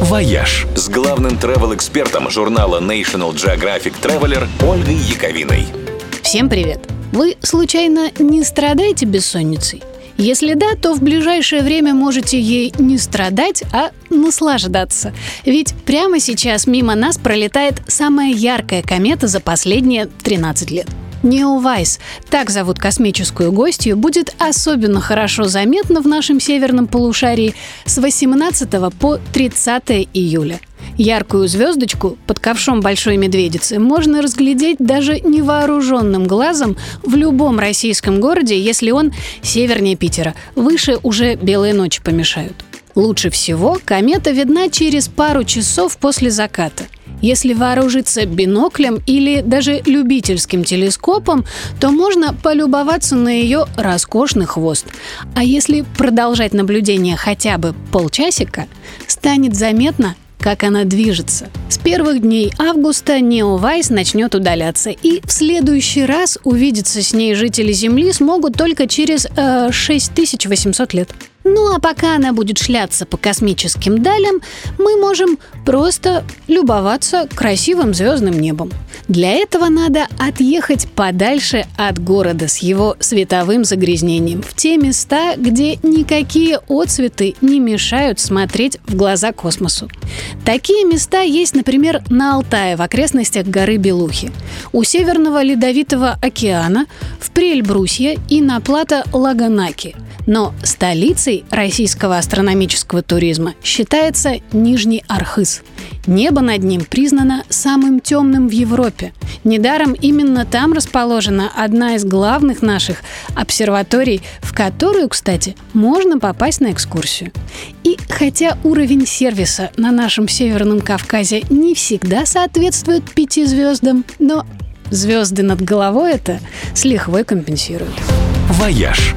«Вояж» с главным travel-экспертом журнала National Geographic Traveler Ольгой Яковиной. Всем привет! Вы, случайно, не страдаете бессонницей? Если да, то в ближайшее время можете ей не страдать, а наслаждаться. Ведь прямо сейчас мимо нас пролетает самая яркая комета за последние 13 лет. Neowise, так зовут космическую гостью, будет особенно хорошо заметно в нашем северном полушарии с 18 по 30 июля. Яркую звездочку под ковшом большой медведицы можно разглядеть даже невооруженным глазом в любом российском городе, если он севернее Питера. Выше уже белые ночи помешают. Лучше всего комета видна через пару часов после заката – если вооружиться биноклем или даже любительским телескопом, то можно полюбоваться на ее роскошный хвост. А если продолжать наблюдение хотя бы полчасика, станет заметно, как она движется. С первых дней августа Неовайс начнет удаляться, и в следующий раз увидеться с ней жители Земли смогут только через э, 6800 лет. Ну а пока она будет шляться по космическим далям, мы можем просто любоваться красивым звездным небом. Для этого надо отъехать подальше от города с его световым загрязнением, в те места, где никакие отцветы не мешают смотреть в глаза космосу. Такие места есть, например, на Алтае в окрестностях горы Белухи, у Северного Ледовитого океана, в Прельбрусье и на плато Лаганаки – но столицей российского астрономического туризма считается Нижний Архыз. Небо над ним признано самым темным в Европе. Недаром именно там расположена одна из главных наших обсерваторий, в которую, кстати, можно попасть на экскурсию. И хотя уровень сервиса на нашем Северном Кавказе не всегда соответствует пяти звездам, но звезды над головой это с лихвой компенсируют. «Вояж»